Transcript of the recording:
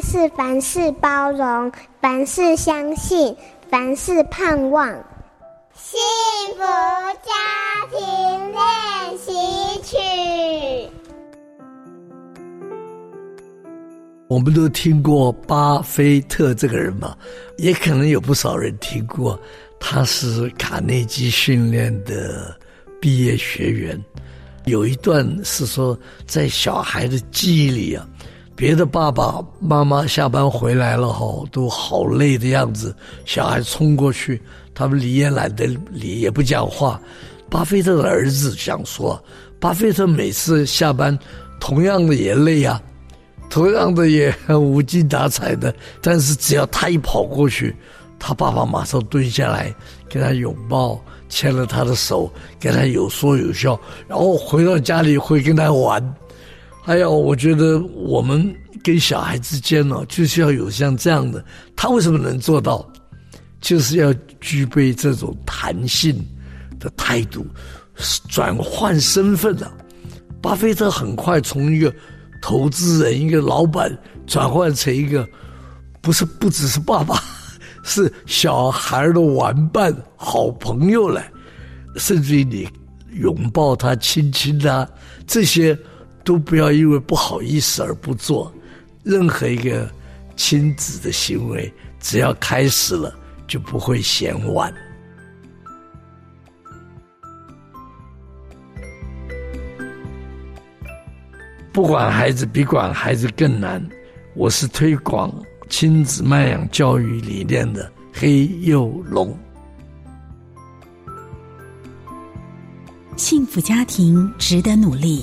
是凡事包容，凡事相信，凡事盼望。幸福家庭练习曲。我们都听过巴菲特这个人嘛，也可能有不少人听过。他是卡内基训练的毕业学员。有一段是说，在小孩的记忆里啊，别的爸爸妈妈下班回来了哈，都好累的样子，小孩冲过去，他们理也懒得理，也不讲话。巴菲特的儿子想说，巴菲特每次下班，同样的也累啊。同样的也无精打采的，但是只要他一跑过去，他爸爸马上蹲下来给他拥抱，牵了他的手，跟他有说有笑，然后回到家里会跟他玩。还有，我觉得我们跟小孩之间呢，就是要有像这样的。他为什么能做到？就是要具备这种弹性的态度，转换身份啊。巴菲特很快从一个。投资人一个老板转换成一个，不是不只是爸爸，是小孩的玩伴、好朋友了，甚至于你拥抱他、亲亲他，这些都不要因为不好意思而不做。任何一个亲子的行为，只要开始了，就不会嫌晚。不管孩子比管孩子更难，我是推广亲子慢养教育理念的黑幼龙。幸福家庭值得努力，